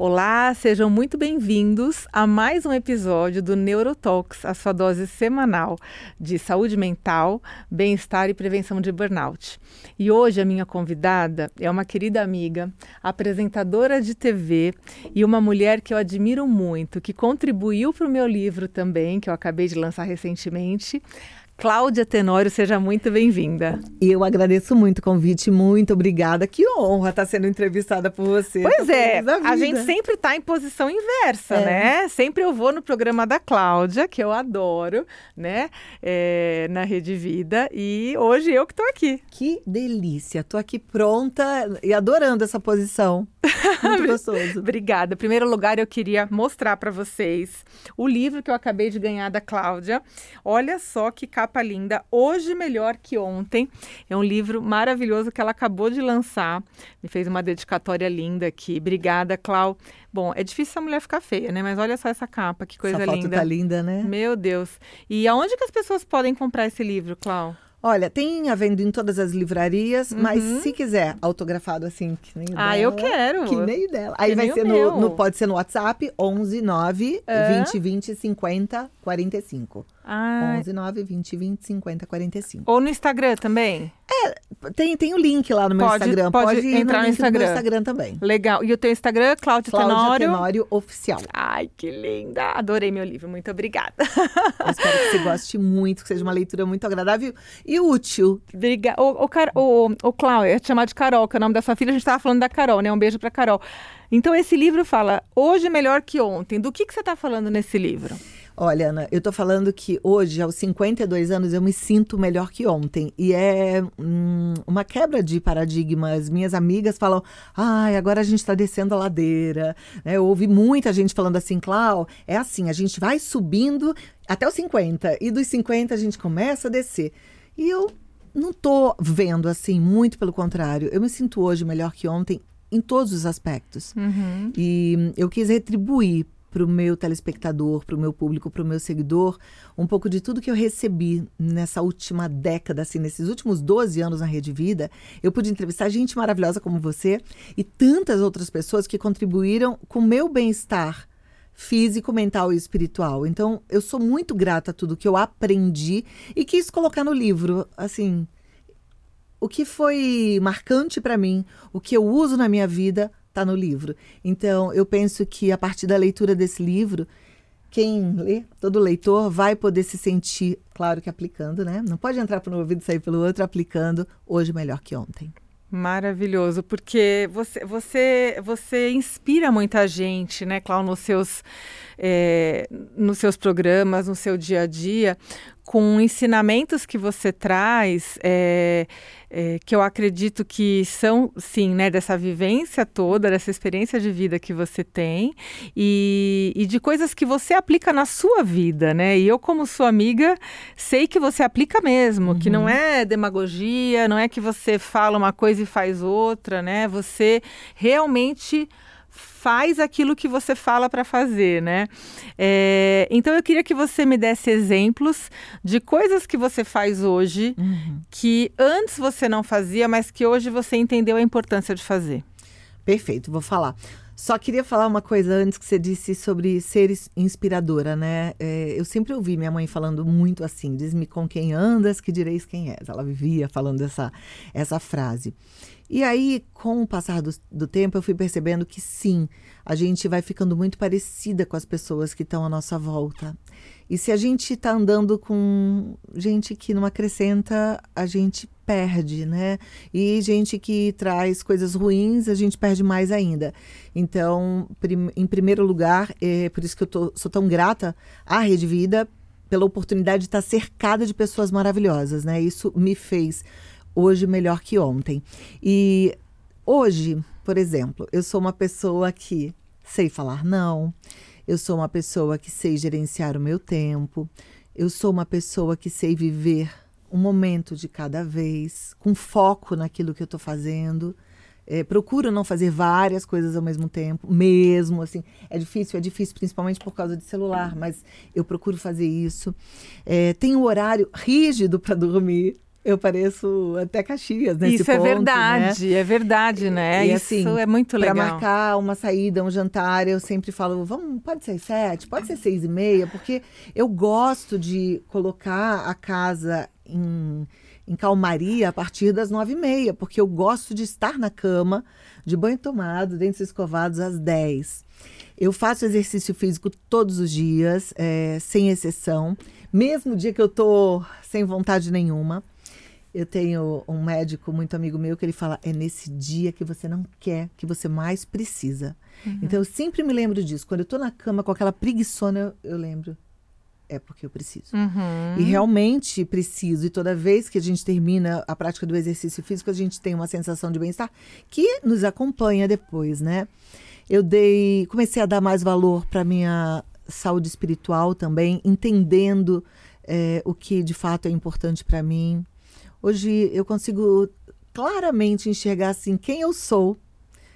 Olá, sejam muito bem-vindos a mais um episódio do Neurotalks, a sua dose semanal de saúde mental, bem-estar e prevenção de burnout. E hoje a minha convidada é uma querida amiga, apresentadora de TV e uma mulher que eu admiro muito, que contribuiu para o meu livro também, que eu acabei de lançar recentemente, Cláudia Tenório, seja muito bem-vinda. Eu agradeço muito o convite, muito obrigada. Que honra estar sendo entrevistada por você. Pois é, a gente sempre está em posição inversa, é. né? Sempre eu vou no programa da Cláudia, que eu adoro, né? É, na Rede Vida, e hoje eu que estou aqui. Que delícia, estou aqui pronta e adorando essa posição. Muito gostoso. Obrigada. Em primeiro lugar, eu queria mostrar para vocês o livro que eu acabei de ganhar da Cláudia. Olha só que capa capa linda, Hoje Melhor que Ontem. É um livro maravilhoso que ela acabou de lançar. Me fez uma dedicatória linda aqui. Obrigada, Clau. Bom, é difícil a mulher ficar feia, né? Mas olha só essa capa, que coisa essa linda. Foto tá linda, né? Meu Deus. E aonde que as pessoas podem comprar esse livro, Clau? Olha, tem a venda em todas as livrarias, uhum. mas se quiser autografado assim, que nem o ah, dela. Ah, eu quero. Que nem dela. Aí que vai ser no, no, Pode ser no WhatsApp, 11 9 é. 20 20 50 45. Ah. 11 9 20 20 50 45. Ou no Instagram também? É, tem, tem o um link lá no meu pode, Instagram. Pode, pode entrar no, no Instagram. No Instagram também. Legal. E o teu Instagram, Cláudia Tenório? Cláudia Tenório Oficial. Ai, que linda. Adorei meu livro. Muito obrigada. Eu espero que você goste muito, que seja uma leitura muito agradável e útil. Obrigada. O, o, o, o Cláudio, é chamar de Carol, que é o nome da sua filha. A gente estava falando da Carol, né? Um beijo para Carol. Então, esse livro fala Hoje Melhor Que Ontem. Do que, que você está falando nesse livro? Olha, Ana, eu tô falando que hoje, aos 52 anos, eu me sinto melhor que ontem. E é hum, uma quebra de paradigmas. Minhas amigas falam, ai, agora a gente está descendo a ladeira. É, eu ouvi muita gente falando assim, Clau, é assim, a gente vai subindo até os 50. E dos 50 a gente começa a descer. E eu não tô vendo assim, muito pelo contrário. Eu me sinto hoje melhor que ontem em todos os aspectos. Uhum. E eu quis retribuir para o meu telespectador, para o meu público, para o meu seguidor, um pouco de tudo que eu recebi nessa última década, assim, nesses últimos 12 anos na Rede Vida. Eu pude entrevistar gente maravilhosa como você e tantas outras pessoas que contribuíram com o meu bem-estar físico, mental e espiritual. Então, eu sou muito grata a tudo que eu aprendi e quis colocar no livro, assim, o que foi marcante para mim, o que eu uso na minha vida, está no livro. Então, eu penso que a partir da leitura desse livro, quem lê, todo leitor, vai poder se sentir, claro que aplicando, né? Não pode entrar por um ouvido e sair pelo outro, aplicando hoje melhor que ontem. Maravilhoso, porque você, você, você inspira muita gente, né, Cláudio, nos seus, é, nos seus programas, no seu dia a dia, com ensinamentos que você traz, é, é, que eu acredito que são, sim, né, dessa vivência toda, dessa experiência de vida que você tem e, e, de coisas que você aplica na sua vida, né? E eu, como sua amiga, sei que você aplica mesmo, uhum. que não é demagogia, não é que você fala uma coisa e faz outra, né? Você realmente faz aquilo que você fala para fazer, né? É, então eu queria que você me desse exemplos de coisas que você faz hoje uhum. que antes você não fazia, mas que hoje você entendeu a importância de fazer. Perfeito, vou falar. Só queria falar uma coisa antes que você disse sobre ser inspiradora, né? É, eu sempre ouvi minha mãe falando muito assim: diz-me com quem andas, que direis quem és. Ela vivia falando essa, essa frase. E aí, com o passar do, do, tempo, eu fui percebendo que sim, a gente vai ficando muito parecida com as pessoas que estão à nossa volta. E se a gente está andando com gente que não acrescenta, a gente perde, né? E gente que traz coisas ruins, a gente perde mais ainda. Então, prim, em primeiro lugar, é por isso que eu tô, sou tão grata à Rede Vida pela oportunidade de estar cercada de pessoas maravilhosas, né? Isso me fez hoje melhor que ontem. E hoje, por exemplo, eu sou uma pessoa que sei falar não, eu sou uma pessoa que sei gerenciar o meu tempo, eu sou uma pessoa que sei viver um momento de cada vez, com foco naquilo que eu estou fazendo. É, procuro não fazer várias coisas ao mesmo tempo, mesmo assim. É difícil, é difícil, principalmente por causa de celular, mas eu procuro fazer isso. É, tenho um horário rígido para dormir. Eu pareço até Caxias nesse Isso ponto, é verdade, né? é verdade, né? E, Isso assim, é muito legal. Para marcar uma saída, um jantar, eu sempre falo, vamos, pode ser sete, pode ser seis e meia, porque eu gosto de colocar a casa em, em calmaria a partir das nove e meia, porque eu gosto de estar na cama, de banho tomado, dentes escovados às dez. Eu faço exercício físico todos os dias, é, sem exceção, mesmo o dia que eu tô sem vontade nenhuma. Eu tenho um médico muito amigo meu que ele fala: é nesse dia que você não quer, que você mais precisa. Uhum. Então eu sempre me lembro disso. Quando eu tô na cama com aquela preguiçona, eu, eu lembro. É porque eu preciso. Uhum. E realmente preciso. E toda vez que a gente termina a prática do exercício físico, a gente tem uma sensação de bem-estar que nos acompanha depois, né? Eu dei, comecei a dar mais valor para minha saúde espiritual também, entendendo é, o que de fato é importante para mim. Hoje eu consigo claramente enxergar assim quem eu sou.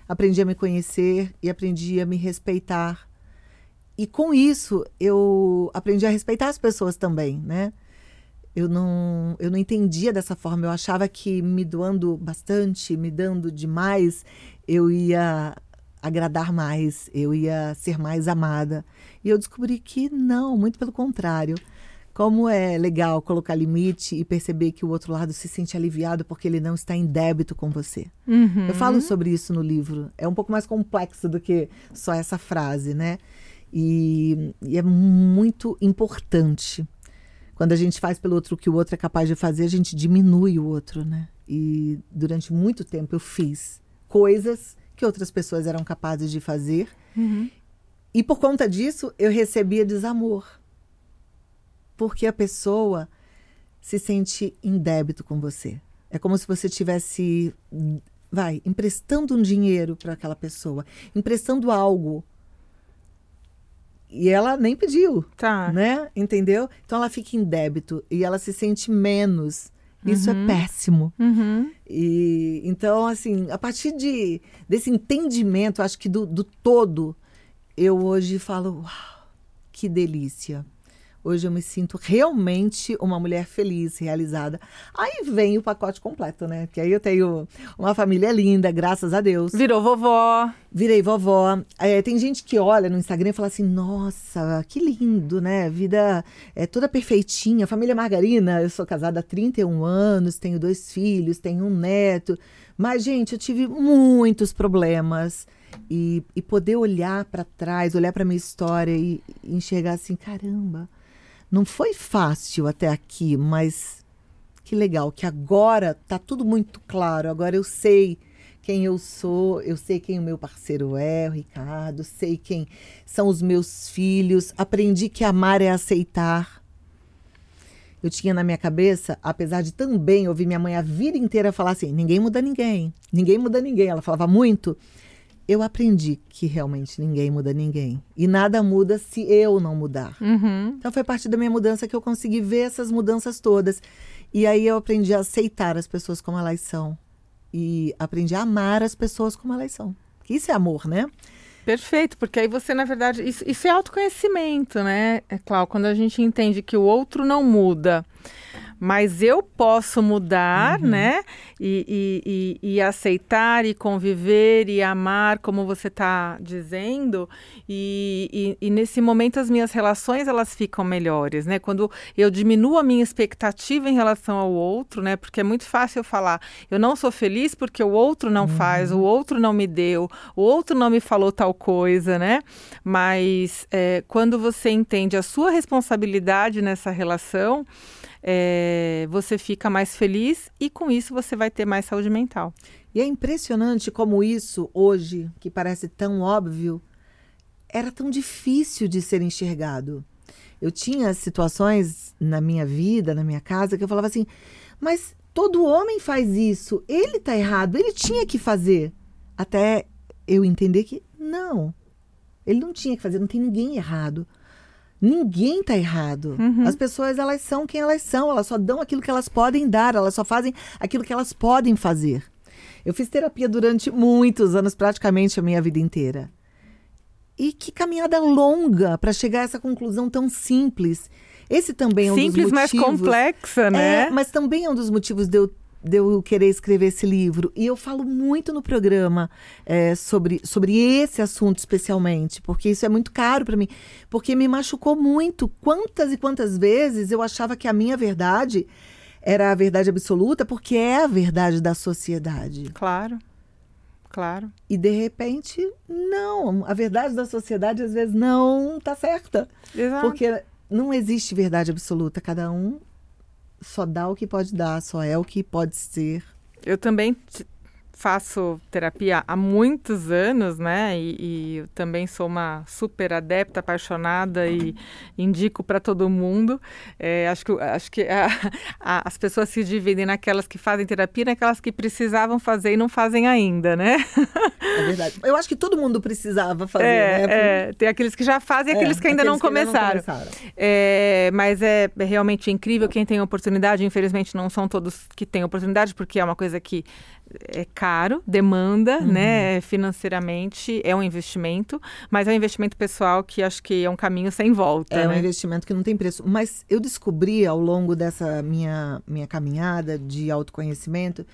Aprendi a me conhecer e aprendi a me respeitar. E com isso eu aprendi a respeitar as pessoas também, né? Eu não, eu não entendia dessa forma. Eu achava que me doando bastante, me dando demais, eu ia agradar mais, eu ia ser mais amada. E eu descobri que não, muito pelo contrário. Como é legal colocar limite e perceber que o outro lado se sente aliviado porque ele não está em débito com você. Uhum. Eu falo sobre isso no livro. É um pouco mais complexo do que só essa frase, né? E, e é muito importante. Quando a gente faz pelo outro o que o outro é capaz de fazer, a gente diminui o outro, né? E durante muito tempo eu fiz coisas que outras pessoas eram capazes de fazer. Uhum. E por conta disso, eu recebia desamor. Porque a pessoa se sente em débito com você. É como se você tivesse, vai, emprestando um dinheiro para aquela pessoa, emprestando algo. E ela nem pediu, Tá. né? Entendeu? Então ela fica em débito e ela se sente menos. Isso é péssimo. Uhum. E então, assim, a partir de, desse entendimento, acho que do, do todo, eu hoje falo, uau, que delícia. Hoje eu me sinto realmente uma mulher feliz, realizada. Aí vem o pacote completo, né? Que aí eu tenho uma família linda, graças a Deus. Virou vovó. Virei vovó. É, tem gente que olha no Instagram e fala assim: nossa, que lindo, né? Vida é toda perfeitinha. Família Margarina, eu sou casada há 31 anos, tenho dois filhos, tenho um neto. Mas, gente, eu tive muitos problemas. E, e poder olhar para trás, olhar para minha história e, e enxergar assim: caramba, não foi fácil até aqui, mas que legal, que agora tá tudo muito claro. Agora eu sei quem eu sou, eu sei quem o meu parceiro é, o Ricardo, sei quem são os meus filhos. Aprendi que amar é aceitar. Eu tinha na minha cabeça, apesar de também ouvir minha mãe a vida inteira falar assim: ninguém muda ninguém, ninguém muda ninguém. Ela falava muito. Eu aprendi que realmente ninguém muda ninguém. E nada muda se eu não mudar. Uhum. Então foi parte da minha mudança que eu consegui ver essas mudanças todas. E aí eu aprendi a aceitar as pessoas como elas são. E aprendi a amar as pessoas como elas são. Que isso é amor, né? Perfeito, porque aí você, na verdade, isso, isso é autoconhecimento, né, é claro, quando a gente entende que o outro não muda, mas eu posso mudar, né, e, e, e, e aceitar, e conviver, e amar, como você está dizendo, e, nesse momento as minhas relações, elas ficam melhores, né, quando eu diminuo a minha expectativa em relação ao outro, né, porque é muito fácil eu falar, eu não sou feliz porque o outro não faz, o outro não me deu, o outro não me falou tal coisa, né? Mas é, quando você entende a sua responsabilidade nessa relação, é, você fica mais feliz e com isso você vai ter mais saúde mental. E é impressionante como isso, hoje, que parece tão óbvio, era tão difícil de ser enxergado. Eu tinha situações na minha vida, na minha casa, que eu falava assim, mas todo homem faz isso, ele tá errado, ele tinha que fazer. Até eu entender que não, ele não tinha que fazer, não tem ninguém errado. Ninguém tá errado. Uhum. As pessoas, elas são quem elas são, elas só dão aquilo que elas podem dar, elas só fazem aquilo que elas podem fazer. Eu fiz terapia durante muitos anos, praticamente a minha vida inteira. E que caminhada longa para chegar a essa conclusão tão simples. Esse também é um Simples, dos motivos. mas complexa, né? É, mas também é um dos motivos de eu, de eu querer escrever esse livro. E eu falo muito no programa é, sobre, sobre esse assunto especialmente, porque isso é muito caro para mim. Porque me machucou muito. Quantas e quantas vezes eu achava que a minha verdade era a verdade absoluta, porque é a verdade da sociedade. Claro. Claro. E de repente, não. A verdade da sociedade às vezes não está certa. Exato. Porque não existe verdade absoluta. Cada um só dá o que pode dar, só é o que pode ser. Eu também faço terapia há muitos anos, né? E, e também sou uma super adepta, apaixonada e indico para todo mundo. É, acho que, acho que a- a- as pessoas se dividem naquelas que fazem terapia e naquelas que precisavam fazer e não fazem ainda, né? É verdade. Eu acho que todo mundo precisava fazer, É, né? é, tem aqueles que já fazem e É, aqueles que ainda não aqueles que começaram. começaram. É, mas é realmente incrível quem tem oportunidade. Infelizmente, não são todos que têm oportunidade, porque é uma coisa que é caro, demanda, Uhum. né? Financeiramente, é um investimento, mas é um investimento pessoal que acho que é um caminho sem volta. É um né? investimento que não tem preço. Mas eu descobri ao longo dessa minha, minha caminhada de autoconhecimento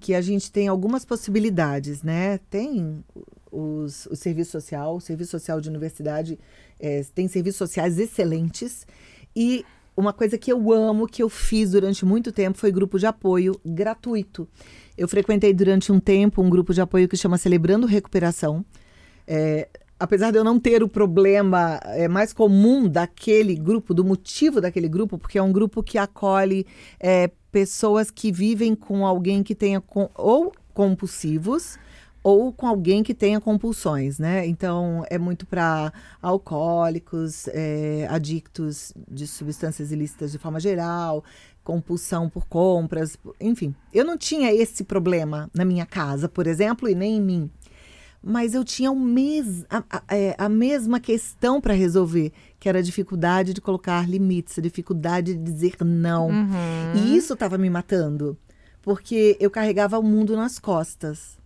que a gente tem algumas possibilidades, né? Tem os, o serviço social, o serviço social de universidade é, tem serviços sociais excelentes. E uma coisa que eu amo, que eu fiz durante muito tempo, foi grupo de apoio gratuito. Eu frequentei durante um tempo um grupo de apoio que chama Celebrando Recuperação. É, apesar de eu não ter o problema é, mais comum daquele grupo, do motivo daquele grupo, porque é um grupo que acolhe é, pessoas que vivem com alguém que tenha com, ou compulsivos ou com alguém que tenha compulsões, né? Então é muito para alcoólicos, é, adictos de substâncias ilícitas de forma geral, compulsão por compras, enfim. Eu não tinha esse problema na minha casa, por exemplo, e nem em mim mas eu tinha mes a, a, é, a mesma questão para resolver, que era a dificuldade de colocar limites, a dificuldade de dizer não. Uhum. E isso estava me matando, porque eu carregava o mundo nas costas.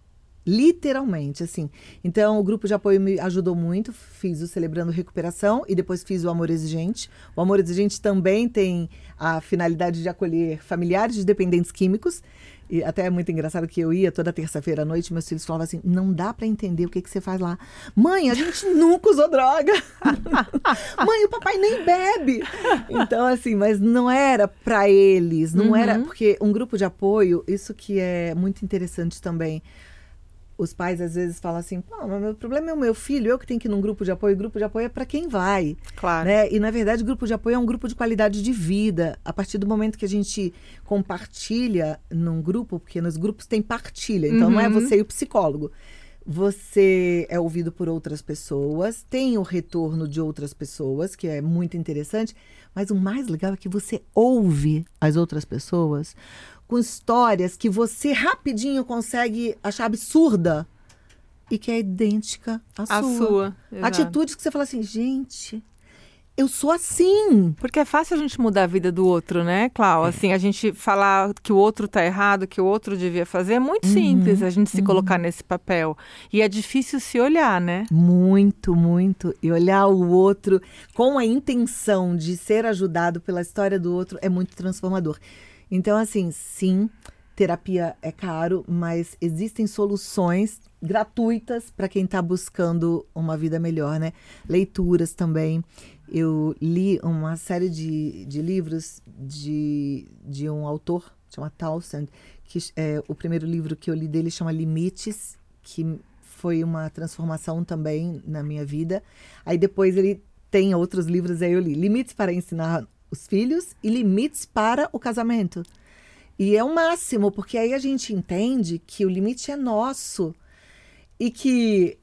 Literalmente, assim. Então, o grupo de apoio me ajudou muito. Fiz o Celebrando Recuperação e depois fiz o Amor Exigente. O Amor Exigente também tem a finalidade de acolher familiares de dependentes químicos. E até é muito engraçado que eu ia toda terça-feira à noite, meus filhos falavam assim: não dá para entender o que, que você faz lá. Mãe, a gente nunca usou droga. Mãe, o papai nem bebe. Então, assim, mas não era para eles, não Uhum. era. Porque um grupo de apoio, isso que é muito interessante também. Os pais às vezes falam assim: Pô, mas meu problema é o meu filho, eu que tenho que ir num grupo de apoio. Grupo de apoio é para quem vai. Claro. Né? E na verdade, o grupo de apoio é um grupo de qualidade de vida. A partir do momento que a gente compartilha num grupo, porque nos grupos tem partilha, então não é Uhum. você e o psicólogo. Você é ouvido por outras pessoas, tem o retorno de outras pessoas, que é muito interessante, mas o mais legal é que você ouve as outras pessoas com histórias que você rapidinho consegue achar absurda e que é idêntica à A sua. sua. Atitudes que você fala assim, gente, eu sou assim. Porque é fácil a gente mudar a vida do outro, né, Clau? Assim, a gente falar que o outro tá errado, que o outro devia fazer, é muito simples a gente se colocar nesse papel. E é difícil se olhar, né? Muito, muito. E olhar o outro com a intenção de ser ajudado pela história do outro é muito transformador. Então, assim, sim, terapia é caro, mas existem soluções gratuitas para quem está buscando uma vida melhor, né? Leituras também. Eu li uma série de, de livros de, de um autor, chama Townsend, que é, o primeiro livro que eu li dele chama Limites, que foi uma transformação também na minha vida. Aí depois ele tem outros livros aí eu li. Limites para ensinar os filhos e limites para o casamento. E é o máximo, porque aí a gente entende que o limite é nosso e que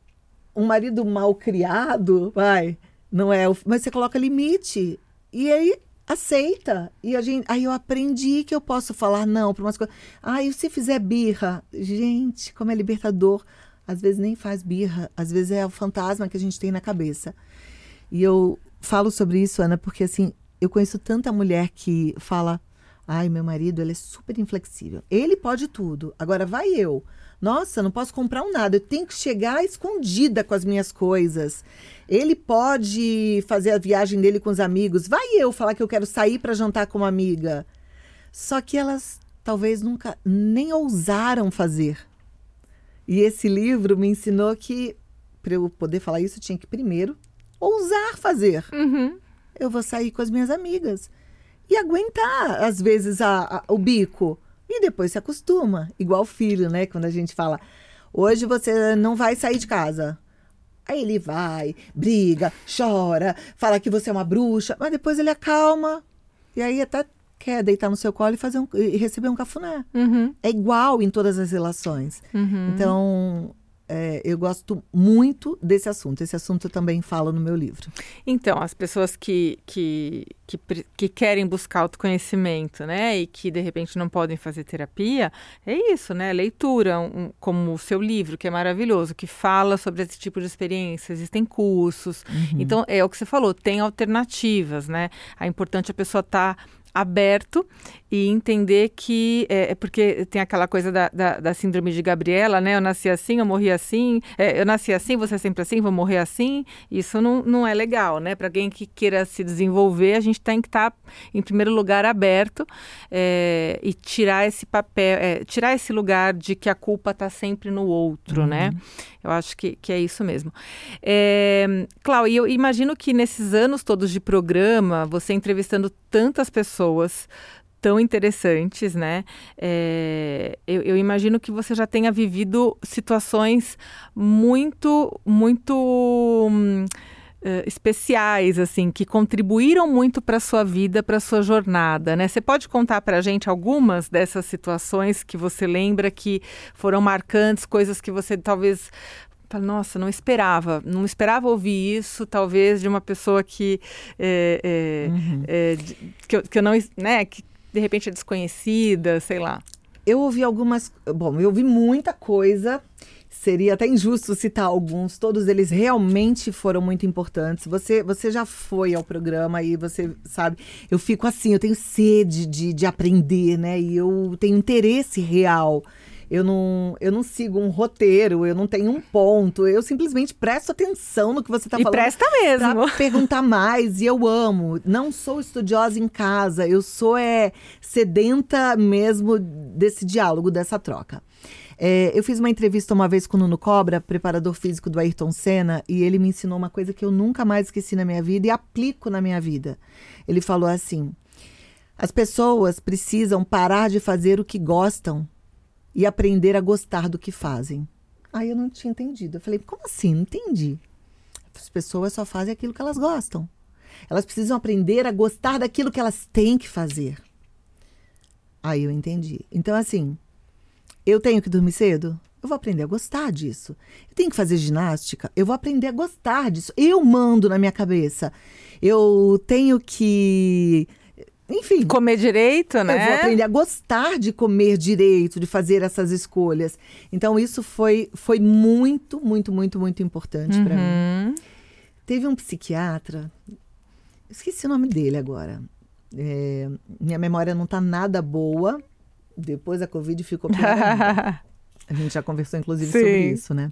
um marido mal criado, vai, não é, mas você coloca limite e aí aceita. E a gente, aí eu aprendi que eu posso falar não para umas coisas. Ah, se fizer birra, gente, como é libertador. Às vezes nem faz birra, às vezes é o fantasma que a gente tem na cabeça. E eu falo sobre isso, Ana, porque assim, eu conheço tanta mulher que fala: Ai, meu marido, ele é super inflexível. Ele pode tudo. Agora vai eu. Nossa, não posso comprar um nada. Eu tenho que chegar escondida com as minhas coisas. Ele pode fazer a viagem dele com os amigos. Vai eu falar que eu quero sair para jantar com uma amiga. Só que elas talvez nunca nem ousaram fazer. E esse livro me ensinou que para eu poder falar isso, eu tinha que primeiro ousar fazer. Uhum. Eu vou sair com as minhas amigas e aguentar, às vezes, a, a, o bico. E depois se acostuma. Igual filho, né? Quando a gente fala, hoje você não vai sair de casa. Aí ele vai, briga, chora, fala que você é uma bruxa, mas depois ele acalma. E aí até quer deitar no seu colo e fazer um, e receber um cafuné. Uhum. É igual em todas as relações. Uhum. Então, é, eu gosto muito desse assunto. Esse assunto eu também falo no meu livro. Então, as pessoas que, que, que, que, querem buscar autoconhecimento, né, e que de repente não podem fazer terapia, é isso, né? Leitura, um, como o seu livro, que é maravilhoso, que fala sobre esse tipo de experiência, existem cursos. Uhum. Então, é o que você falou, tem alternativas, né? É importante a pessoa estar. Tá aberto e entender que é, é, porque tem aquela coisa da, da, da, síndrome de Gabriela, né? Eu nasci assim, eu morri assim, é, eu nasci assim, você é sempre assim, vou morrer assim. Isso não, não é legal, né? Para alguém que queira se desenvolver, a gente tem que estar, tá, em primeiro lugar, aberto é, e tirar esse papel, é, tirar esse lugar de que a culpa está sempre no outro, né? uhum. né? Eu acho que, que é isso mesmo. É, Cláudia, eu imagino que nesses anos todos de programa, você entrevistando tantas pessoas, tão interessantes, né? É, eu, eu, imagino que você já tenha vivido situações muito, muito hum, uh, especiais, assim, que contribuíram muito para sua vida, para sua jornada, né? Você pode contar para a gente algumas dessas situações que você lembra que foram marcantes, coisas que você talvez nossa, não esperava, não esperava ouvir isso, talvez de uma pessoa que, é, é, uhum. é, que, eu, que eu não, né, que de repente é desconhecida, sei lá. Eu ouvi algumas, bom, eu ouvi muita coisa seria até injusto citar alguns, todos eles realmente foram muito importantes. Você, você já foi ao programa e você sabe, eu fico assim, eu tenho sede de, de aprender, né? E eu tenho interesse real. Eu não, eu não sigo um roteiro, eu não tenho um ponto, eu simplesmente presto atenção no que você está falando. E presta mesmo. Perguntar mais, e eu amo. Não sou estudiosa em casa, eu sou é, sedenta mesmo desse diálogo, dessa troca. É, eu fiz uma entrevista uma vez com o Nuno Cobra, preparador físico do Ayrton Senna, e ele me ensinou uma coisa que eu nunca mais esqueci na minha vida e aplico na minha vida. Ele falou assim: as pessoas precisam parar de fazer o que gostam e aprender a gostar do que fazem. Aí eu não tinha entendido. Eu falei: como assim? Não entendi. As pessoas só fazem aquilo que elas gostam. Elas precisam aprender a gostar daquilo que elas têm que fazer. Aí eu entendi. Então, assim, eu tenho que dormir cedo? Eu vou aprender a gostar disso. Eu tenho que fazer ginástica? Eu vou aprender a gostar disso. Eu mando na minha cabeça. Eu tenho que. Enfim. Comer direito, né? Eu vou aprender a gostar de comer direito, de fazer essas escolhas. Então, isso foi, foi muito, muito, muito, muito importante uhum. para mim. Teve um psiquiatra, esqueci o nome dele agora. É, minha memória não está nada boa, depois da Covid ficou pior A gente já conversou, inclusive, Sim. sobre isso, né?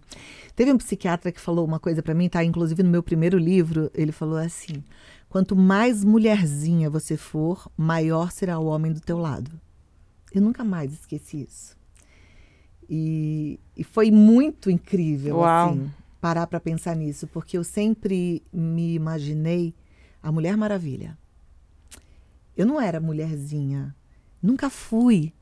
Teve um psiquiatra que falou uma coisa para mim, tá? Inclusive no meu primeiro livro, ele falou assim: quanto mais mulherzinha você for, maior será o homem do teu lado. Eu nunca mais esqueci isso. E, e foi muito incrível, Uau. assim, parar para pensar nisso, porque eu sempre me imaginei a Mulher Maravilha. Eu não era mulherzinha, nunca fui.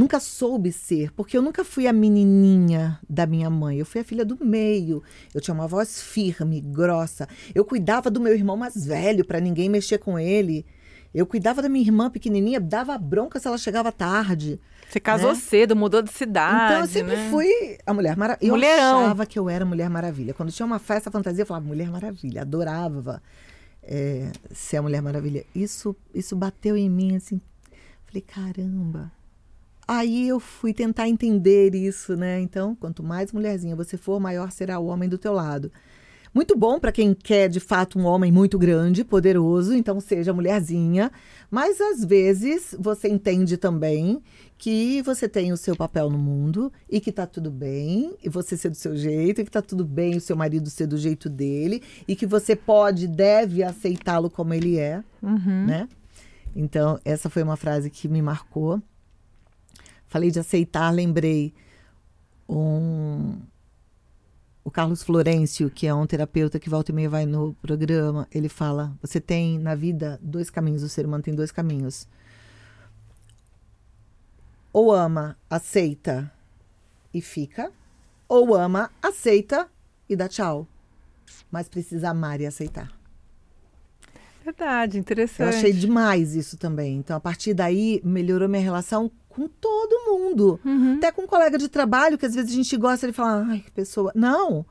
Nunca soube ser, porque eu nunca fui a menininha da minha mãe. Eu fui a filha do meio. Eu tinha uma voz firme, grossa. Eu cuidava do meu irmão mais velho para ninguém mexer com ele. Eu cuidava da minha irmã pequenininha, dava bronca se ela chegava tarde. Você casou né? cedo, mudou de cidade. Então eu sempre né? fui a Mulher Maravilha. Eu Mulherão. achava que eu era Mulher Maravilha. Quando tinha uma festa fantasia, eu falava Mulher Maravilha. Adorava é, ser a Mulher Maravilha. Isso, isso bateu em mim assim. Falei, caramba, Aí eu fui tentar entender isso, né? Então, quanto mais mulherzinha você for, maior será o homem do teu lado. Muito bom para quem quer de fato um homem muito grande, poderoso, então seja mulherzinha. Mas às vezes você entende também que você tem o seu papel no mundo e que tá tudo bem, e você ser do seu jeito, e que tá tudo bem o seu marido ser do jeito dele, e que você pode, deve aceitá-lo como ele é, Uhum. né? Então, essa foi uma frase que me marcou. Falei de aceitar, lembrei um o Carlos Florencio, que é um terapeuta que volta e meia vai no programa, ele fala: você tem na vida dois caminhos, o ser humano tem dois caminhos. Ou ama, aceita e fica, ou ama, aceita e dá tchau. Mas precisa amar e aceitar. Verdade, Eu interessante. achei demais isso também. Então, a partir daí, melhorou minha relação com todo mundo. Uhum. Até com um colega de trabalho, que às vezes a gente gosta de falar, ai, que pessoa. Não!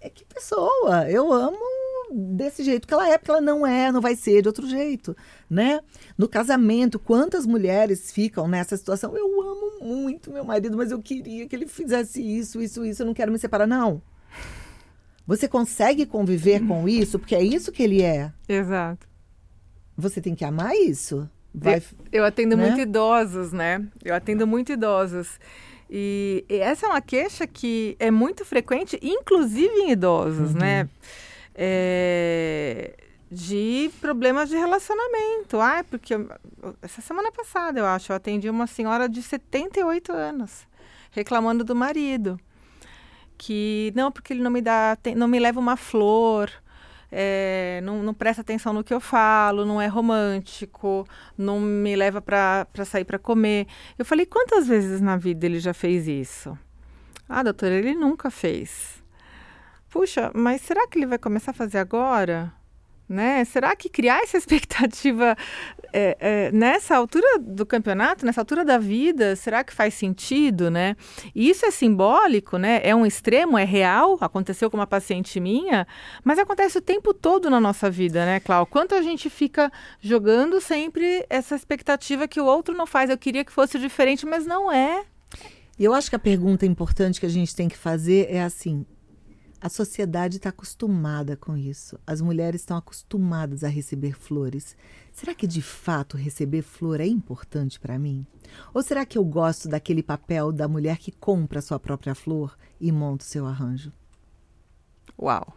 É que pessoa. Eu amo desse jeito que ela é, porque ela não é, não vai ser de outro jeito, né? No casamento, quantas mulheres ficam nessa situação? Eu amo muito meu marido, mas eu queria que ele fizesse isso, isso, isso, eu não quero me separar. Não! Você consegue conviver com isso, porque é isso que ele é. Exato. Você tem que amar isso. Vai, Eu atendo Né? muito idosos, né? Eu atendo muito idosos. E, e essa é uma queixa que é muito frequente, inclusive em idosos, né? É, de problemas de relacionamento. Ah, porque eu- essa semana passada, eu acho, eu atendi uma senhora de 78 anos reclamando do marido. Que não, porque ele não me dá, não me leva uma flor, é, não, não presta atenção no que eu falo, não é romântico, não me leva para sair para comer. Eu falei, quantas vezes na vida ele já fez isso? Ah, doutora, ele nunca fez. Puxa, mas será que ele vai começar a fazer agora? Né? Será que criar essa expectativa é, é, nessa altura do campeonato, nessa altura da vida, será que faz sentido, né? E isso é simbólico, né? É um extremo, é real, aconteceu com uma paciente minha, mas acontece o tempo todo na nossa vida, né, Clau? Quanto a gente fica jogando sempre essa expectativa que o outro não faz. Eu queria que fosse diferente, mas não é. Eu acho que a pergunta importante que a gente tem que fazer é assim: a sociedade está acostumada com isso. As mulheres estão acostumadas a receber flores. Será que de fato receber flor é importante para mim? Ou será que eu gosto daquele papel da mulher que compra a sua própria flor e monta o seu arranjo? Uau.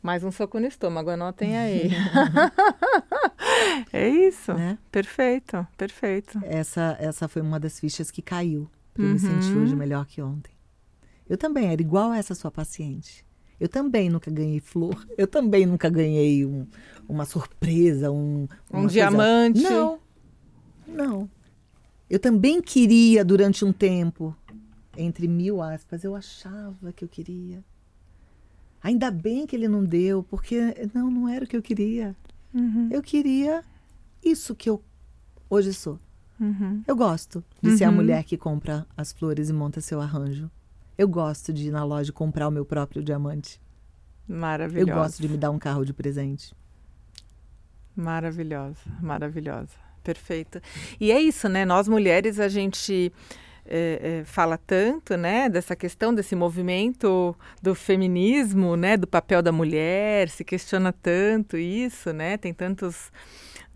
Mais um soco no estômago, anotem aí. é isso. Né? Perfeito, perfeito. Essa, essa foi uma das fichas que caiu para eu me sentir Uhum. hoje melhor que ontem. Eu também era igual a essa sua paciente. Eu também nunca ganhei flor. Eu também nunca ganhei um- uma surpresa, um, Um uma coisa- diamante. Não, não. Eu também queria durante um tempo, entre mil aspas, eu achava que eu queria. Ainda bem que ele não deu, porque não, não era o que eu queria. Uhum, Eu queria isso que eu hoje sou. uhum. Eu gosto de ser a Uhum. mulher que compra as flores e monta seu arranjo. Eu gosto de ir na loja e comprar o meu próprio diamante. Eu Maravilhosa. gosto de me dar um carro de presente. Maravilhosa, maravilhosa. Perfeito. E é isso, né? Nós mulheres, a gente é, é, fala tanto, né? Dessa questão, desse movimento do feminismo, né? Do papel da mulher, se questiona tanto isso, né? Tem tantos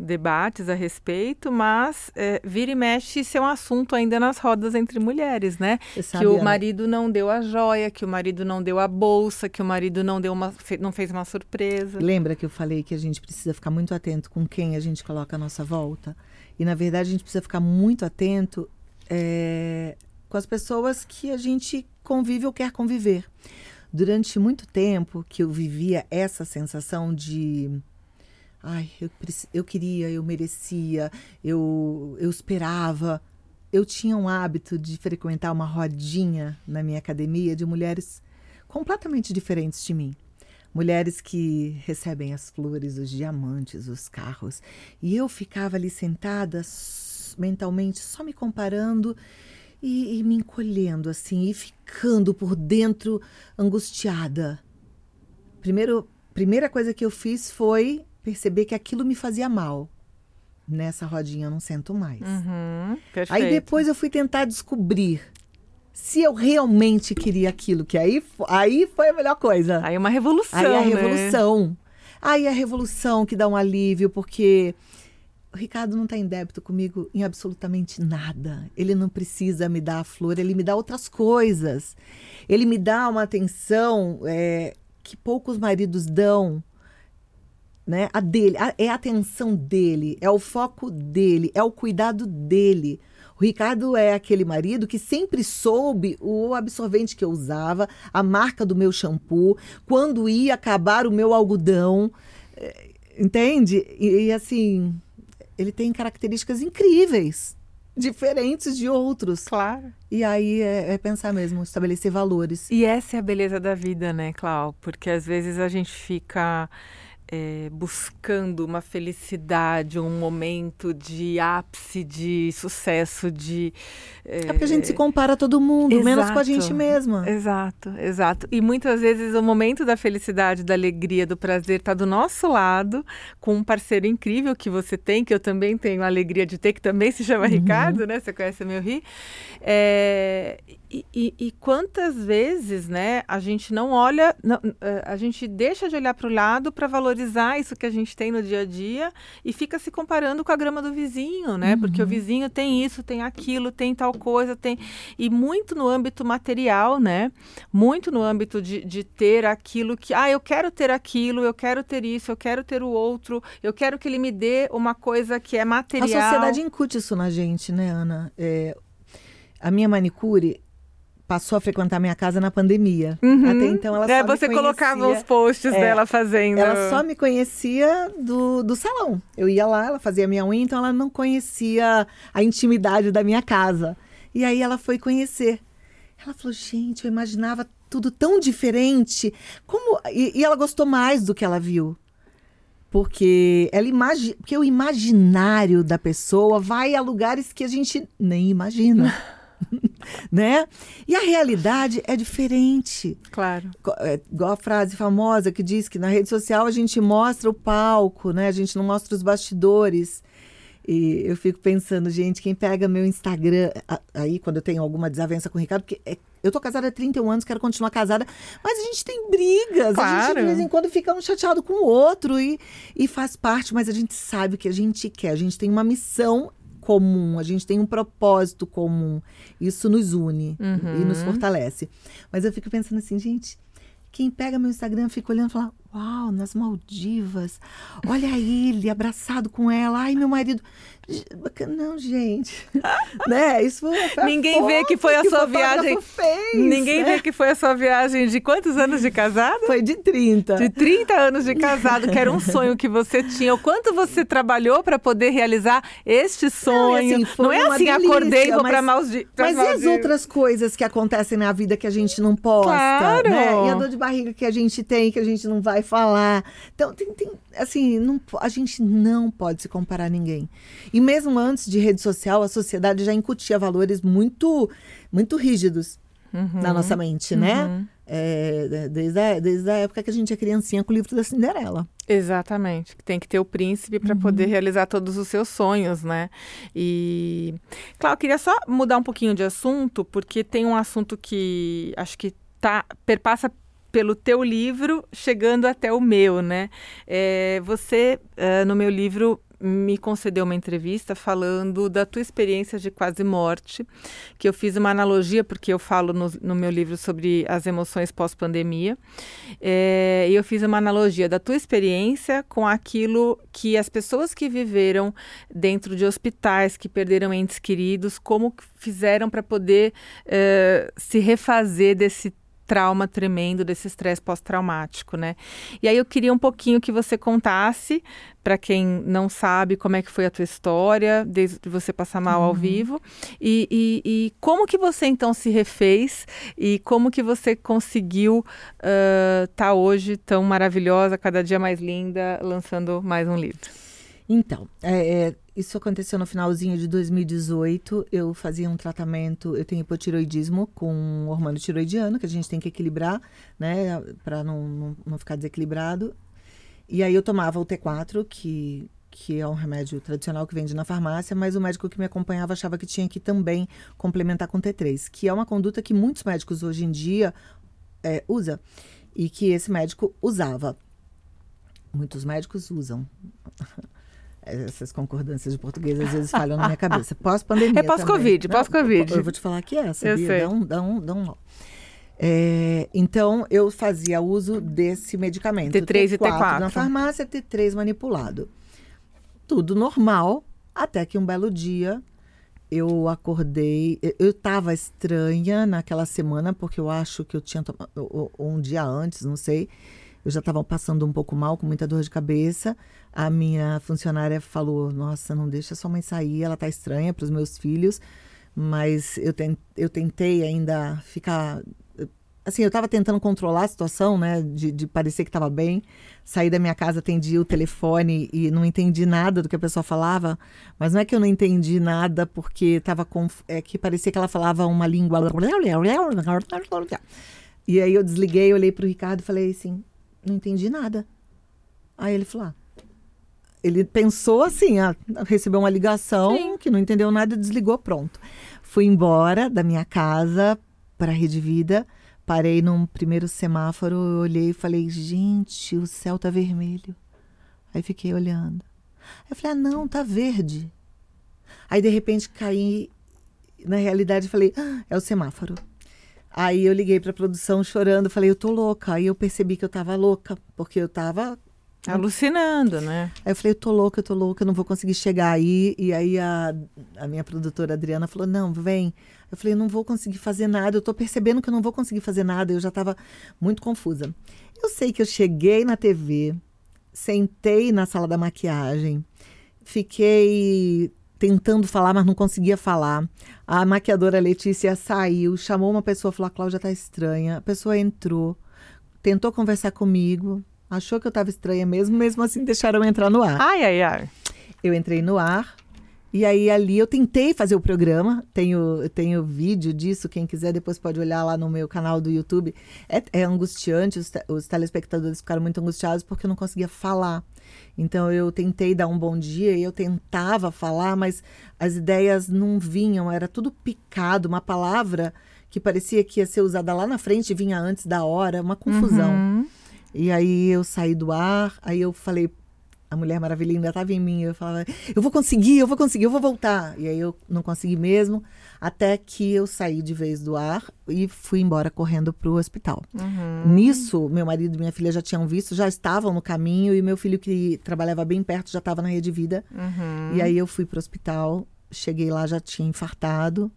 debates a respeito, mas é, vira e mexe isso é um assunto ainda nas rodas entre mulheres, né? Sabe, que o Ana, marido não deu a joia, que o marido não deu a bolsa, que o marido não deu uma, não fez uma surpresa. Lembra que eu falei que a gente precisa ficar muito atento com quem a gente coloca à nossa volta? E, na verdade, a gente precisa ficar muito atento é, com as pessoas que a gente convive ou quer conviver. Durante muito tempo que eu vivia essa sensação de. Ai, eu, eu queria, eu merecia, eu, eu esperava. Eu tinha um hábito de frequentar uma rodinha na minha academia de mulheres completamente diferentes de mim. Mulheres que recebem as flores, os diamantes, os carros. E eu ficava ali sentada, mentalmente, só me comparando e, e me encolhendo, assim, e ficando por dentro angustiada. Primeiro, primeira coisa que eu fiz foi perceber que aquilo me fazia mal. Nessa rodinha eu não sento mais. Uhum. Aí depois eu fui tentar descobrir se eu realmente queria aquilo, que aí, aí foi a melhor coisa. Aí é uma revolução. Aí é a né? revolução. Aí é a revolução que dá um alívio, porque o Ricardo não está em débito comigo em absolutamente nada. Ele não precisa me dar a flor, ele me dá outras coisas. Ele me dá uma atenção é, que poucos maridos dão. Né? A dele, a, é a atenção dele, é o foco dele, é o cuidado dele. O Ricardo é aquele marido que sempre soube o absorvente que eu usava, a marca do meu shampoo, quando ia acabar o meu algodão. É, entende? E, e assim, ele tem características incríveis, diferentes de outros. Claro. E aí é, é, pensar mesmo, estabelecer valores. E essa é a beleza da vida, né, Clau? Porque às vezes a gente fica é, buscando uma felicidade, um momento de ápice, de sucesso, de. É, é porque a gente se compara a todo mundo, exato, menos com a gente mesma. Exato, exato. E muitas vezes o momento da felicidade, da alegria, do prazer está do nosso lado, com um parceiro incrível que você tem, que eu também tenho a alegria de ter, que também se chama uhum. Ricardo, né? Você conhece meu Ri. É, e, e, e, quantas vezes, né, a gente não olha, não, eh, a gente deixa de olhar para o lado para valorizar isso que a gente tem no dia a dia e fica se comparando com a grama do vizinho, né? Uhum. Porque o vizinho tem isso, tem aquilo, tem tal coisa, tem. E muito no âmbito material, né? Muito no âmbito de, de ter aquilo que, ah, eu quero ter aquilo, eu quero ter isso, eu quero ter o outro, eu quero que ele me dê uma coisa que é material. A sociedade incute isso na gente, né, Ana? É, a minha manicure passou a frequentar minha casa na pandemia. Uhum. Até então ela é, só você me colocava os posts é, dela fazendo. Ela só me conhecia do, do salão. Eu ia lá, ela fazia minha unha, então ela não conhecia a intimidade da minha casa. E aí ela foi conhecer. Ela falou: "Gente, eu imaginava tudo tão diferente. Como e, e ela gostou mais do que ela viu. Porque ela imagi... porque o imaginário da pessoa vai a lugares que a gente nem imagina. né? E a realidade é diferente. Claro. É, igual a frase famosa que diz que na rede social a gente mostra o palco, né? A gente não mostra os bastidores. E eu fico pensando, gente, quem pega meu Instagram, aí quando eu tenho alguma desavença com o Ricardo, porque é, eu tô casada há 31 anos, quero continuar casada, mas a gente tem brigas, claro. a gente de vez em quando fica um chateado com o outro e, e faz parte, mas a gente sabe o que a gente quer, a gente tem uma missão comum, a gente tem um propósito comum. Isso nos une uhum. e nos fortalece. Mas eu fico pensando assim, gente, quem pega meu Instagram fica olhando e fala: Uau, nas Maldivas, olha ele abraçado com ela. Ai, meu marido. Não, gente. né? Isso foi Ninguém vê que foi a que sua viagem. Fez, Ninguém né? vê que foi a sua viagem de quantos anos de casado? Foi de 30. De 30 anos de casado, que era um sonho que você tinha. O quanto você trabalhou para poder realizar este sonho? Não, assim, não é assim, delícia, acordei e vou para Maldivas. Mas e as outras coisas que acontecem na vida que a gente não posta? Claro. Né? E a dor de barriga que a gente tem, que a gente não vai falar. Então, tem, tem assim, não, a gente não pode se comparar a ninguém. E mesmo antes de rede social, a sociedade já incutia valores muito, muito rígidos uhum. na nossa mente, né? Uhum. É, desde, a, desde a época que a gente é criancinha com o livro da Cinderela. Exatamente. Tem que ter o príncipe para uhum. poder realizar todos os seus sonhos, né? E. Claro, eu queria só mudar um pouquinho de assunto, porque tem um assunto que acho que tá, perpassa pelo teu livro, chegando até o meu, né? É, você, uh, no meu livro, me concedeu uma entrevista falando da tua experiência de quase morte, que eu fiz uma analogia, porque eu falo no, no meu livro sobre as emoções pós-pandemia, é, e eu fiz uma analogia da tua experiência com aquilo que as pessoas que viveram dentro de hospitais, que perderam entes queridos, como fizeram para poder é, se refazer desse trauma tremendo, desse estresse pós-traumático, né? E aí eu queria um pouquinho que você contasse, para quem não sabe, como é que foi a tua história, desde você passar mal uhum. ao vivo, e, e, e, como que você então se refez e como que você conseguiu estar uh, tá hoje tão maravilhosa, cada dia mais linda, lançando mais um livro. Então, é, é, isso aconteceu no finalzinho de 2018. Eu fazia um tratamento, eu tenho hipotiroidismo com hormônio tiroidiano, que a gente tem que equilibrar, né, para não, não, não, ficar desequilibrado. E aí eu tomava o T4, que que é um remédio tradicional que vende na farmácia, mas o médico que me acompanhava achava que tinha que também complementar com T3, que é uma conduta que muitos médicos hoje em dia é, usa e que esse médico usava. Muitos médicos usam. Essas concordâncias de português às vezes falham na minha cabeça. Pós-pandemia. É pós-Covid, pós-Covid. Eu vou te falar que é, sabia? Eu sei. Dá um, dá um, dá um nó. É, então, eu fazia uso desse medicamento. T3 e T4. Na farmácia, T3 manipulado. Tudo normal, até que um belo dia eu acordei. eu- estava estranha naquela semana, porque eu acho que eu tinha tomado. Um dia antes, não sei. Eu já estava passando um pouco mal, com muita dor de cabeça. A minha funcionária falou: Nossa, não deixa sua mãe sair, ela tá estranha para os meus filhos. Mas eu, ten- eu tentei ainda ficar. Assim, eu estava tentando controlar a situação, né? De, de parecer que estava bem. Saí da minha casa, atendi o telefone e não entendi nada do que a pessoa falava. Mas não é que eu não entendi nada porque estava com. É que parecia que ela falava uma língua. E aí eu desliguei, olhei para o Ricardo e falei assim: não entendi nada. Aí ele falou: ah, ele pensou assim, ah, recebeu uma ligação Sim. que não entendeu nada e desligou, pronto. Fui embora da minha casa para a Rede Vida, parei num primeiro semáforo, olhei e falei, gente, o céu tá vermelho. Aí fiquei olhando. Aí falei, ah, não, tá verde. Aí de repente caí na realidade falei, ah, é o semáforo. Aí eu liguei para produção chorando, falei, eu tô louca. Aí eu percebi que eu tava louca, porque eu tava Alucinando, né? Aí eu falei, eu tô louca, eu tô louca, eu não vou conseguir chegar aí. E aí a, a minha produtora Adriana falou, não, vem. Eu falei, eu não vou conseguir fazer nada, eu tô percebendo que eu não vou conseguir fazer nada. Eu já tava muito confusa. Eu sei que eu cheguei na TV, sentei na sala da maquiagem, fiquei tentando falar, mas não conseguia falar. A maquiadora Letícia saiu, chamou uma pessoa, falou, a Cláudia tá estranha. A pessoa entrou, tentou conversar comigo, achou que eu estava estranha mesmo, mesmo assim deixaram eu entrar no ar. Ai, ai, ai. Eu entrei no ar e aí ali eu tentei fazer o programa. Tenho, tenho vídeo disso, quem quiser depois pode olhar lá no meu canal do YouTube. É, é angustiante, os, os telespectadores ficaram muito angustiados porque eu não conseguia falar. Então eu tentei dar um bom dia e eu tentava falar, mas as ideias não vinham, era tudo picado, uma palavra que parecia que ia ser usada lá na frente vinha antes da hora, uma confusão. Uhum. E aí eu saí do ar, aí eu falei, a Mulher Maravilha ainda estava em mim, eu falava, eu vou conseguir, eu vou conseguir, eu vou voltar. E aí eu não consegui mesmo, até que eu saí de vez do ar e fui embora correndo para o hospital. Uhum. Nisso, meu marido e minha filha já tinham visto, já estavam no caminho, e meu filho, que trabalhava bem perto, já estava na Rede Vida. Uhum. E aí eu fui para o hospital, cheguei lá, já tinha infartado.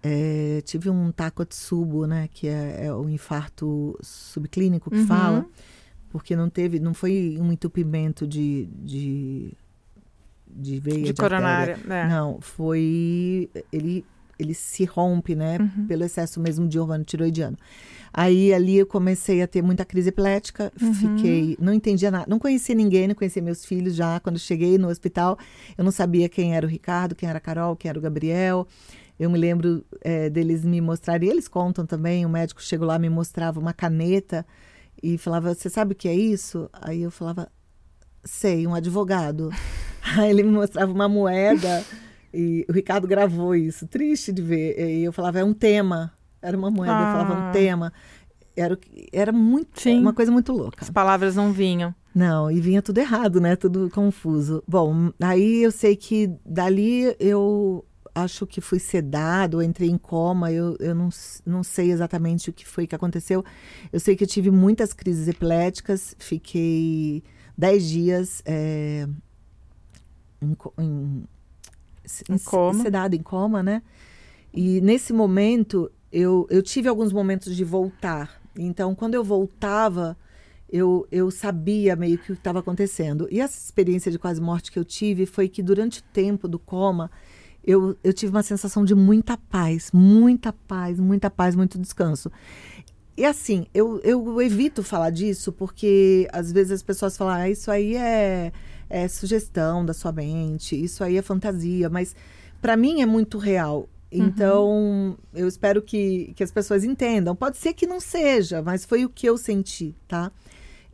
É, tive um Takotsubo, né, que é, é o infarto subclínico que Uhum. fala, porque não teve, não foi um entupimento de, de, de veia, De artéria. coronária. É. Não, foi. Ele, ele se rompe, né? Uhum. Pelo excesso mesmo de hormônio tiroidiano. Aí ali eu comecei a ter muita crise epilética, Uhum. fiquei. Não entendia nada. Não conhecia ninguém, não conhecia meus filhos já. Quando cheguei no hospital, eu não sabia quem era o Ricardo, quem era a Carol, quem era o Gabriel. Eu me lembro eh, deles me mostrarem, eles contam também, o médico chegou lá, me mostrava uma caneta e falava, você sabe o que é isso? Aí eu falava, sei, um advogado. Aí ele me mostrava uma moeda e o Ricardo gravou isso, triste de ver. E eu falava, é um tema. Era uma moeda, eu falava Ah. um tema. Era, era muito, Sim. uma coisa muito louca. As palavras não vinham. Não, e vinha tudo errado, né? Tudo confuso. Bom, aí eu sei que dali eu acho que fui sedado, entrei em coma, eu, eu não, não sei exatamente o que foi que aconteceu. Eu sei que eu tive muitas crises epiléticas, fiquei dez dias é, em, em, Em coma. sedado, em coma, né? E nesse momento, eu, eu tive alguns momentos de voltar. Então, quando eu voltava, eu, eu sabia meio que o que estava acontecendo. E essa experiência de quase morte que eu tive foi que durante o tempo do coma, eu, eu tive uma sensação de muita paz, muita paz, muita paz, muito descanso. E assim, eu, eu evito falar disso porque às vezes as pessoas falam, ah, isso aí é, é sugestão da sua mente, isso aí é fantasia, mas para mim é muito real. Então, eu espero que, que as pessoas entendam. Pode ser que não seja, mas foi o que eu senti, tá?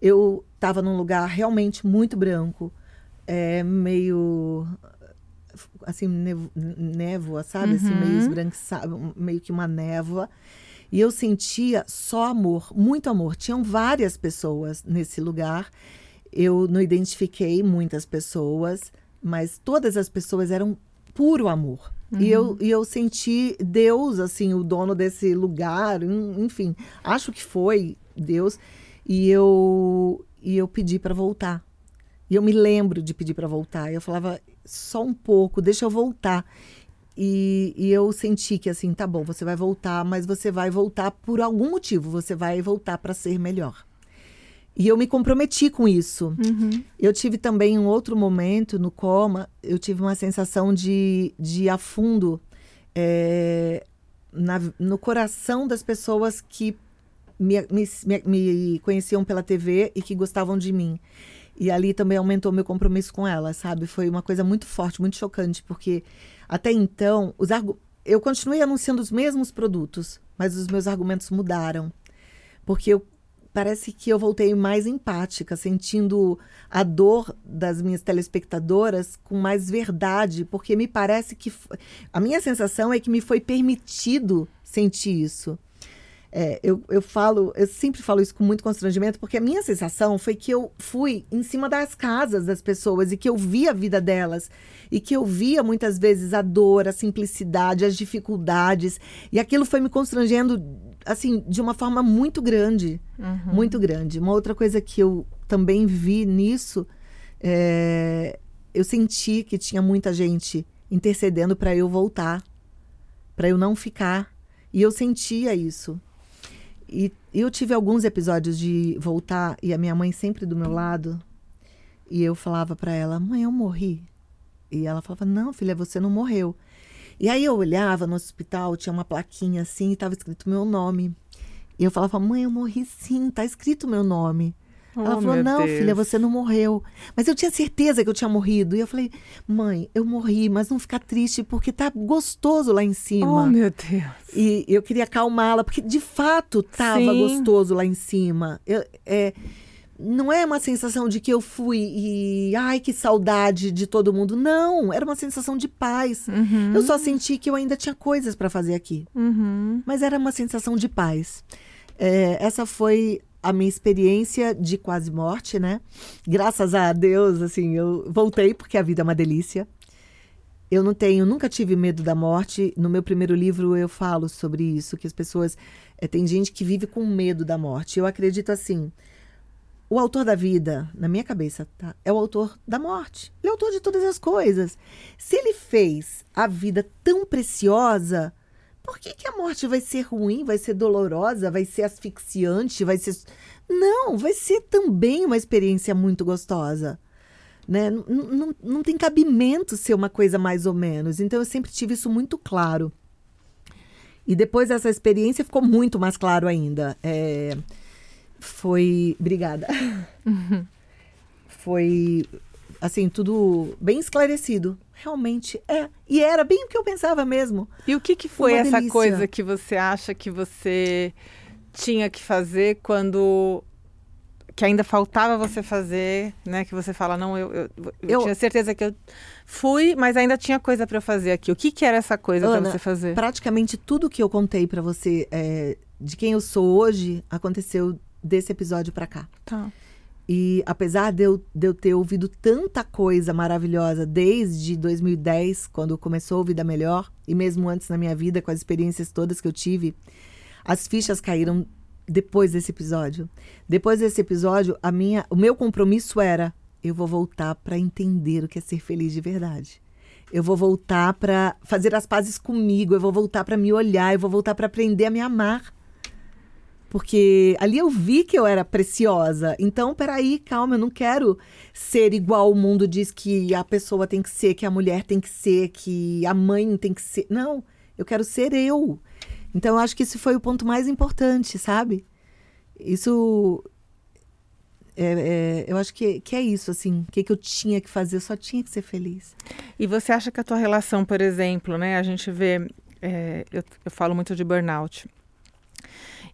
Eu estava num lugar realmente muito branco. é, meio assim nevo, névoa, sabe? Assim, meio esbranquiçado, meio que uma névoa. E eu sentia só amor, muito amor. Tinham várias pessoas nesse lugar. Eu não identifiquei muitas pessoas, mas todas as pessoas eram puro amor. E, eu, e eu senti Deus, assim, o dono desse lugar, en- enfim, acho que foi Deus. E eu, e eu pedi para voltar. E eu me lembro de pedir para voltar. Eu falava, só um pouco, deixa eu voltar. E, e eu senti que assim, tá bom, você vai voltar, mas você vai voltar por algum motivo, você vai voltar para ser melhor. E eu me comprometi com isso. Eu tive também um outro momento no coma, eu tive uma sensação de, de afundo é, na- no coração das pessoas que me, me, me- me conheciam pela TV e que gostavam de mim. E ali também aumentou meu compromisso com elas, sabe? Foi uma coisa muito forte, muito chocante, porque até então os argu- eu continuei anunciando os mesmos produtos, mas os meus argumentos mudaram. Porque eu parece que eu voltei mais empática, sentindo a dor das minhas telespectadoras com mais verdade, porque me parece que a minha sensação é que me foi permitido sentir isso. É, eu, eu falo, eu sempre falo isso com muito constrangimento, porque a minha sensação foi que eu fui em cima das casas das pessoas e que eu via a vida delas. E que eu via muitas vezes a dor, a simplicidade, as dificuldades. E aquilo foi me constrangendo assim de uma forma muito grande, muito grande. Uma outra coisa que eu também vi nisso, é, eu senti que tinha muita gente intercedendo para eu voltar, para eu não ficar. E eu sentia isso. E eu tive alguns episódios de voltar e a minha mãe sempre do meu lado. E eu falava para ela: "Mãe, eu morri". E ela falava: "Não, filha, você não morreu". E aí eu olhava no hospital, tinha uma plaquinha assim, e estava escrito meu nome. E eu falava: "Mãe, eu morri sim, tá escrito meu nome". Ela Oh, falou: meu "Não, Deus. filha, você não morreu". Mas eu tinha certeza que eu tinha morrido. E eu falei: "Mãe, eu morri, mas não fica triste porque tá gostoso lá em cima". Oh, meu Deus. E eu queria acalmá-la, porque de fato estava Sim. gostoso lá em cima. Eu- é, não é uma sensação de que eu fui e. Ai, que saudade de todo mundo. Não, era uma sensação de paz. Eu só senti que eu ainda tinha coisas para fazer aqui. Uhum. Mas era uma sensação de paz. É, essa foi a minha experiência de quase morte, né? Graças a Deus, assim, eu voltei porque a vida é uma delícia. Eu não tenho, nunca tive medo da morte. No meu primeiro livro eu falo sobre isso, que as pessoas é, tem gente que vive com medo da morte. Eu acredito assim. O autor da vida, na minha cabeça, tá? É o autor da morte. Ele é o autor de todas as coisas. Se ele fez a vida tão preciosa, por que, que a morte vai ser ruim, vai ser dolorosa, vai ser asfixiante, vai ser. Não, vai ser também uma experiência muito gostosa. Né? Não, não, não tem cabimento ser uma coisa mais ou menos. Então eu sempre tive isso muito claro. E depois dessa experiência ficou muito mais claro ainda. É, foi. Obrigada. foi, assim, tudo bem esclarecido. Realmente é. E era bem o que eu pensava mesmo. E o que, que foi Uma essa delícia. coisa que você acha que você tinha que fazer quando que ainda faltava você fazer, né? Que você fala, não, eu, eu, eu Eu- tinha certeza que eu fui, mas ainda tinha coisa para eu fazer aqui. O que, que era essa coisa para você fazer? Praticamente tudo que eu contei pra você é, de quem eu sou hoje aconteceu desse episódio pra cá. Tá. E apesar de eu, de eu ter ouvido tanta coisa maravilhosa desde 2010, quando começou a Vida Melhor, e mesmo antes na minha vida, com as experiências todas que eu tive, as fichas caíram depois desse episódio. Depois desse episódio, a minha, o meu compromisso era: eu vou voltar para entender o que é ser feliz de verdade. Eu vou voltar para fazer as pazes comigo, eu vou voltar para me olhar, eu vou voltar para aprender a me amar. Porque ali eu vi que eu era preciosa. Então, peraí, calma, eu não quero ser igual o mundo diz que a pessoa tem que ser, que a mulher tem que ser, que a mãe tem que ser. Não, eu quero ser eu. Então, eu acho que esse foi o ponto mais importante, sabe? Isso. é- é, eu acho que, que é isso, assim. O que, que eu tinha que fazer? Eu só tinha que ser feliz. E você acha que a tua relação, por exemplo, né? A gente vê, é, eu, eu falo muito de burnout.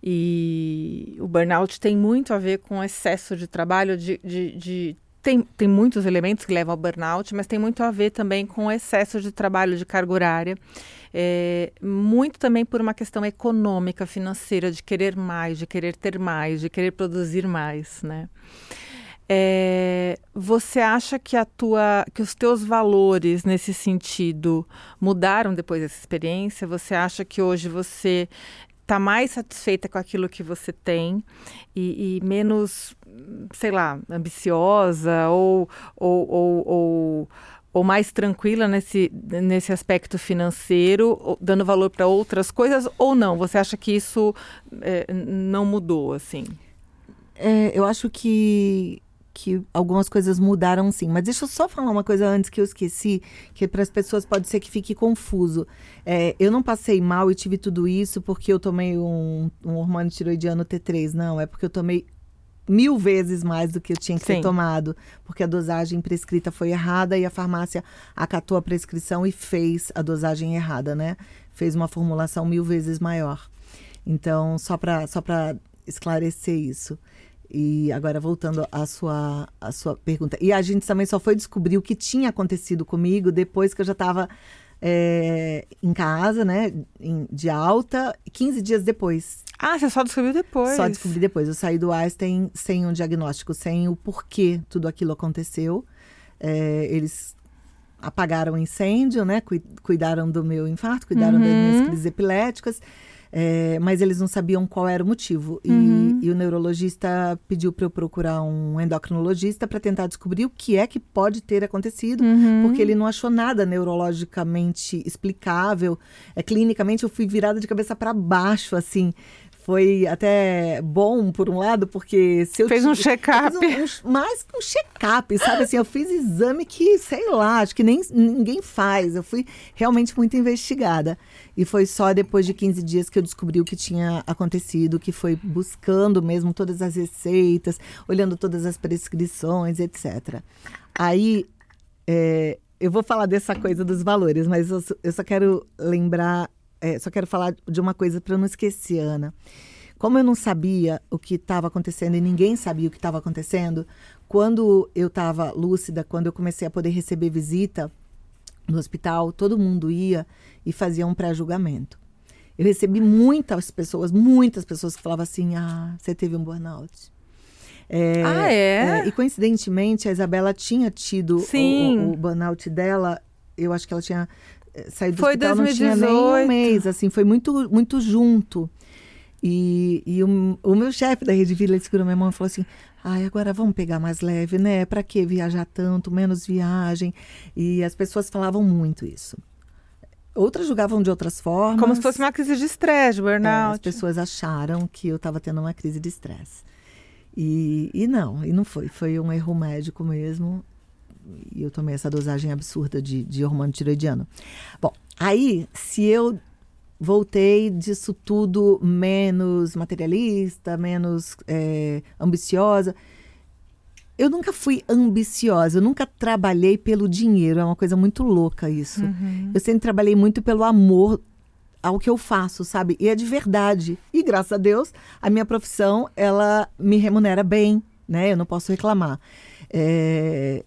E o burnout tem muito a ver com excesso de trabalho, de, de, de tem, tem muitos elementos que levam ao burnout, mas tem muito a ver também com o excesso de trabalho de carga horária. É, muito também por uma questão econômica, financeira, de querer mais, de querer ter mais, de querer produzir mais, né? É, você acha que a tua, que os teus valores nesse sentido mudaram depois dessa experiência? Você acha que hoje você está mais satisfeita com aquilo que você tem e, e menos, sei lá, ambiciosa ou, ou, ou, ou, ou mais tranquila nesse, nesse aspecto financeiro, dando valor para outras coisas ou não? Você acha que isso é, não mudou assim? É, eu acho que que algumas coisas mudaram sim. Mas deixa eu só falar uma coisa antes que eu esqueci, que para as pessoas pode ser que fique confuso. É, eu não passei mal e tive tudo isso porque eu tomei um, um hormônio tiroidiano T3. Não, é porque eu tomei mil vezes mais do que eu tinha que sim. ter tomado, porque a dosagem prescrita foi errada e a farmácia acatou a prescrição e fez a dosagem errada, né? Fez uma formulação mil vezes maior. Então, só para só esclarecer isso. E agora voltando à sua, à sua pergunta. E a gente também só foi descobrir o que tinha acontecido comigo depois que eu já estava é, em casa, né? De alta, 15 dias depois. Ah, você só descobriu depois? Só descobri depois. Eu saí do Einstein sem um diagnóstico, sem o porquê tudo aquilo aconteceu. É, eles apagaram o incêndio, né? Cuidaram do meu infarto, cuidaram uhum. das minhas crises epiléticas. É, mas eles não sabiam qual era o motivo. E, uhum. e o neurologista pediu para eu procurar um endocrinologista para tentar descobrir o que é que pode ter acontecido, uhum. porque ele não achou nada neurologicamente explicável. É, clinicamente, eu fui virada de cabeça para baixo, assim foi até bom por um lado, porque se eu fez um check-up, um, um, mais que um check-up, sabe assim, eu fiz exame que sei lá, acho que nem ninguém faz. Eu fui realmente muito investigada e foi só depois de 15 dias que eu descobri o que tinha acontecido, que foi buscando mesmo todas as receitas, olhando todas as prescrições, etc. Aí é, eu vou falar dessa coisa dos valores, mas eu, eu só quero lembrar é, só quero falar de uma coisa para não esquecer, Ana. Como eu não sabia o que estava acontecendo e ninguém sabia o que estava acontecendo, quando eu estava lúcida, quando eu comecei a poder receber visita no hospital, todo mundo ia e fazia um pré-julgamento. Eu recebi muitas pessoas, muitas pessoas que falavam assim: ah, você teve um burnout. É, ah, é? é? E coincidentemente, a Isabela tinha tido o, o, burnout dela. Eu acho que ela tinha saí do foi hospital 2018. não tinha nem um mês, assim, foi muito, muito junto. E, e o, o meu chefe da Rede Vila segurou minha mão e falou assim: ai, agora vamos pegar mais leve, né? Para que viajar tanto, menos viagem? E as pessoas falavam muito isso. Outras julgavam de outras formas. Como se fosse uma crise de estresse, burnout. É, as pessoas acharam que eu estava tendo uma crise de estresse. E, e não, e não foi. Foi um erro médico mesmo e eu tomei essa dosagem absurda de, de hormônio tiroidiano. Bom, aí, se eu voltei disso tudo menos materialista, menos é, ambiciosa. Eu nunca fui ambiciosa, eu nunca trabalhei pelo dinheiro, é uma coisa muito louca isso. Uhum. Eu sempre trabalhei muito pelo amor ao que eu faço, sabe? E é de verdade. E graças a Deus, a minha profissão, ela me remunera bem, né? Eu não posso reclamar. É,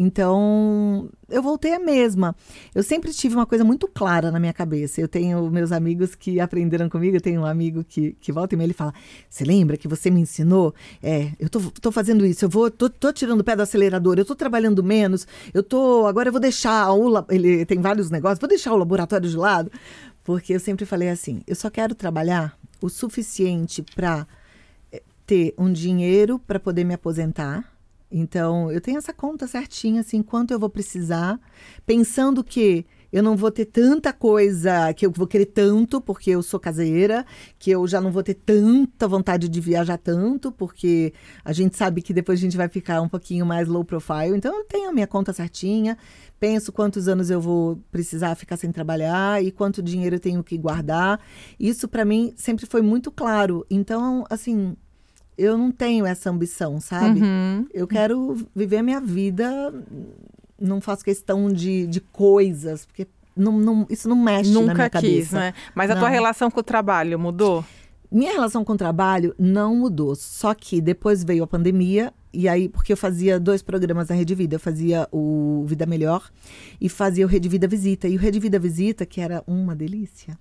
então, eu voltei a mesma. Eu sempre tive uma coisa muito clara na minha cabeça. Eu tenho meus amigos que aprenderam comigo. Eu tenho um amigo que, que volta e meia ele fala: Você lembra que você me ensinou? É, eu tô, tô fazendo isso, eu vou, tô, tô tirando o pé do acelerador, eu tô trabalhando menos, eu tô. Agora eu vou deixar o. Ele tem vários negócios, vou deixar o laboratório de lado. Porque eu sempre falei assim: eu só quero trabalhar o suficiente para eh, ter um dinheiro para poder me aposentar então, eu tenho essa conta certinha, assim, quanto eu vou precisar, pensando que eu não vou ter tanta coisa, que eu vou querer tanto, porque eu sou caseira, que eu já não vou ter tanta vontade de viajar tanto, porque a gente sabe que depois a gente vai ficar um pouquinho mais low profile. Então, eu tenho a minha conta certinha, penso quantos anos eu vou precisar ficar sem trabalhar e quanto dinheiro eu tenho que guardar. Isso, para mim, sempre foi muito claro. Então, assim, eu não tenho essa ambição, sabe? Uhum. Eu quero viver a minha vida, não faço questão de, de coisas, porque não, não, isso não mexe Nunca na minha quis, cabeça. Né? Mas a não. tua relação com o trabalho mudou? Minha relação com o trabalho não mudou, só que depois veio a pandemia e aí, porque eu fazia dois programas na Rede Vida. Eu fazia o Vida Melhor e fazia o Rede Vida Visita. E o Rede Vida Visita, que era uma delícia.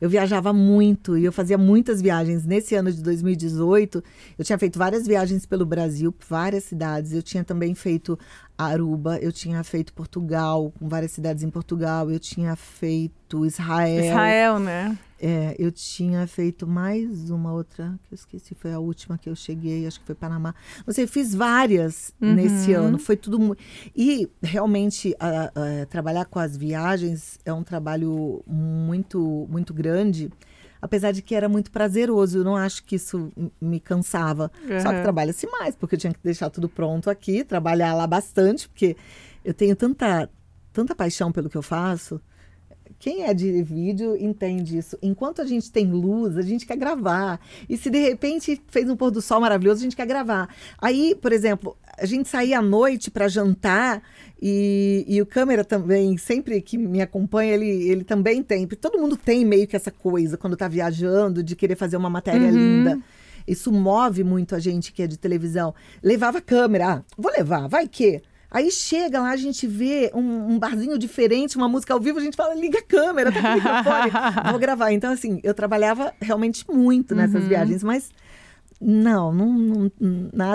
Eu viajava muito e eu fazia muitas viagens. Nesse ano de 2018, eu tinha feito várias viagens pelo Brasil, várias cidades. Eu tinha também feito Aruba, eu tinha feito Portugal, com várias cidades em Portugal. Eu tinha feito Israel. Israel, né? É, eu tinha feito mais uma outra, que eu esqueci, foi a última que eu cheguei, acho que foi Panamá. Não sei, fiz várias Uhum. nesse ano, foi tudo muito. E realmente a- a- trabalhar com as viagens é um trabalho muito, muito grande. Apesar de que era muito prazeroso, eu não acho que isso me cansava. Só que Uhum. trabalha-se mais, porque eu tinha que deixar tudo pronto aqui, trabalhar lá bastante, porque eu tenho tanta, tanta paixão pelo que eu faço. Quem é de vídeo entende isso. Enquanto a gente tem luz, a gente quer gravar. E se de repente fez um pôr do sol maravilhoso, a gente quer gravar. Aí, por exemplo, a gente saía à noite para jantar e, e o câmera também, sempre que me acompanha, ele, ele também tem. Todo mundo tem meio que essa coisa quando tá viajando, de querer fazer uma matéria linda. Isso move muito a gente que é de televisão. Levava câmera. Ah, vou levar, vai que. Aí chega lá, a gente vê um, um barzinho diferente, uma música ao vivo, a gente fala, liga a câmera, tá com o microfone, vou gravar. Então, assim, eu trabalhava realmente muito nessas viagens, mas não, não, não nada